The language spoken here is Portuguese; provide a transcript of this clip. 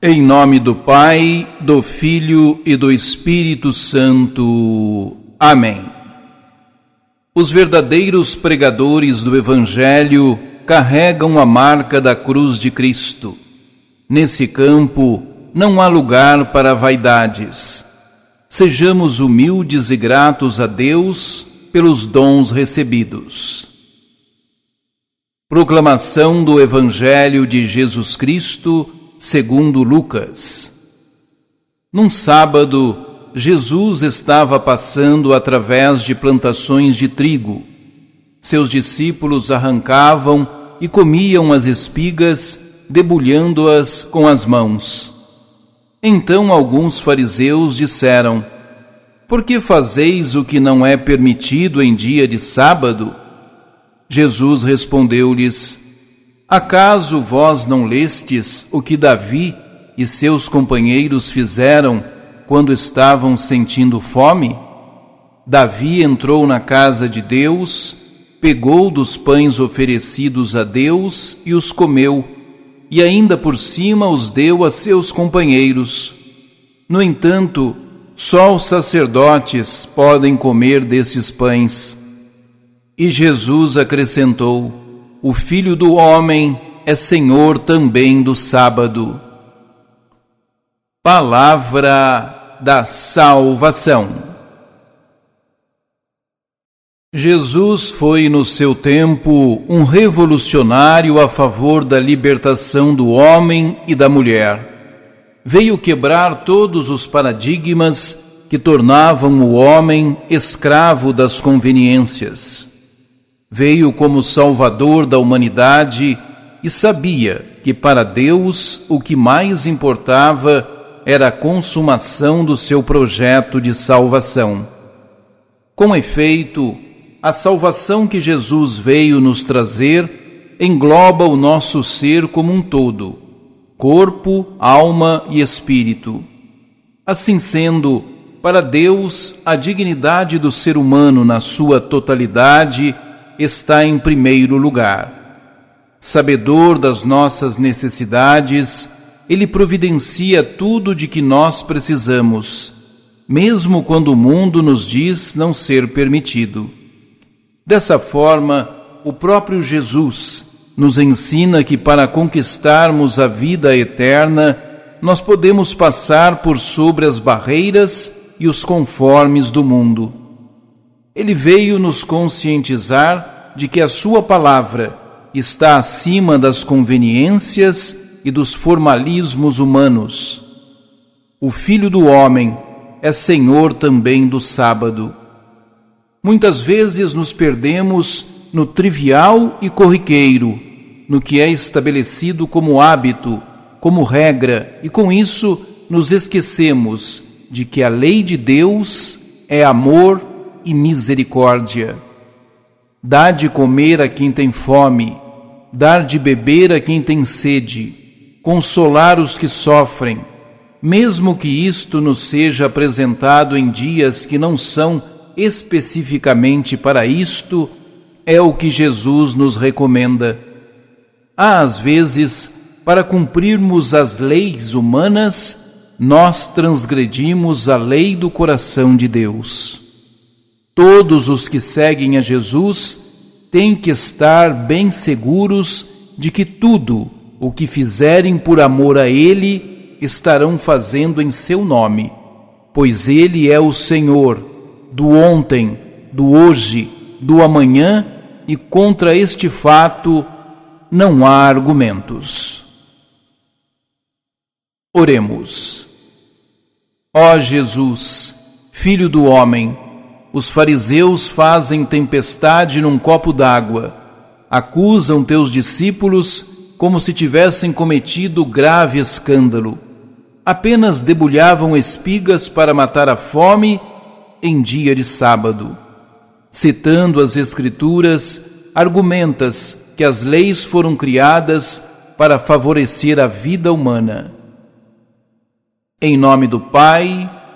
Em nome do Pai, do Filho e do Espírito Santo. Amém. Os verdadeiros pregadores do Evangelho carregam a marca da cruz de Cristo. Nesse campo não há lugar para vaidades. Sejamos humildes e gratos a Deus pelos dons recebidos. Proclamação do Evangelho de Jesus Cristo segundo Lucas. Num sábado, Jesus estava passando através de plantações de trigo. Seus discípulos arrancavam e comiam as espigas, debulhando-as com as mãos. Então alguns fariseus disseram: Por que fazeis o que não é permitido em dia de sábado? Jesus respondeu-lhes: Acaso vós não lestes o que Davi e seus companheiros fizeram quando estavam sentindo fome? Davi entrou na casa de Deus, pegou dos pães oferecidos a Deus e os comeu, e ainda por cima os deu a seus companheiros. No entanto, só os sacerdotes podem comer desses pães. E Jesus acrescentou: o Filho do Homem é Senhor também do sábado. Palavra da Salvação. Jesus foi no seu tempo um revolucionário a favor da libertação do homem e da mulher. Veio quebrar todos os paradigmas que tornavam o homem escravo das conveniências Veio como Salvador da humanidade e sabia que para Deus o que mais importava era a consumação do seu projeto de salvação. Com efeito, a salvação que Jesus veio nos trazer engloba o nosso ser como um todo, corpo, alma e espírito. Assim sendo, para Deus, a dignidade do ser humano na sua totalidade está em primeiro lugar. Sabedor das nossas necessidades, Ele providencia tudo de que nós precisamos, mesmo quando o mundo nos diz não ser permitido. Dessa forma, o próprio Jesus nos ensina que para conquistarmos a vida eterna, nós podemos passar por sobre as barreiras e os conformes do mundo. Ele veio nos conscientizar de que a Sua palavra está acima das conveniências e dos formalismos humanos. O Filho do Homem é Senhor também do sábado. Muitas vezes nos perdemos no trivial e corriqueiro, no que é estabelecido como hábito, como regra, e com isso nos esquecemos de que a lei de Deus é amor e misericórdia. Dá de comer a quem tem fome, dar de beber a quem tem sede, consolar os que sofrem, mesmo que isto nos seja apresentado em dias que não são especificamente para isto, é o que Jesus nos recomenda. Há, às vezes, para cumprirmos as leis humanas, nós transgredimos a lei do coração de Deus. Todos os que seguem a Jesus têm que estar bem seguros de que tudo o que fizerem por amor a Ele estarão fazendo em seu nome, pois Ele é o Senhor do ontem, do hoje, do amanhã e contra este fato não há argumentos. Oremos. Ó Jesus, Filho do homem, os fariseus fazem tempestade num copo d'água, acusam teus discípulos como se tivessem cometido grave escândalo. Apenas debulhavam espigas para matar a fome em dia de sábado. Citando as Escrituras, argumentas que as leis foram criadas para favorecer a vida humana. Em nome do Pai,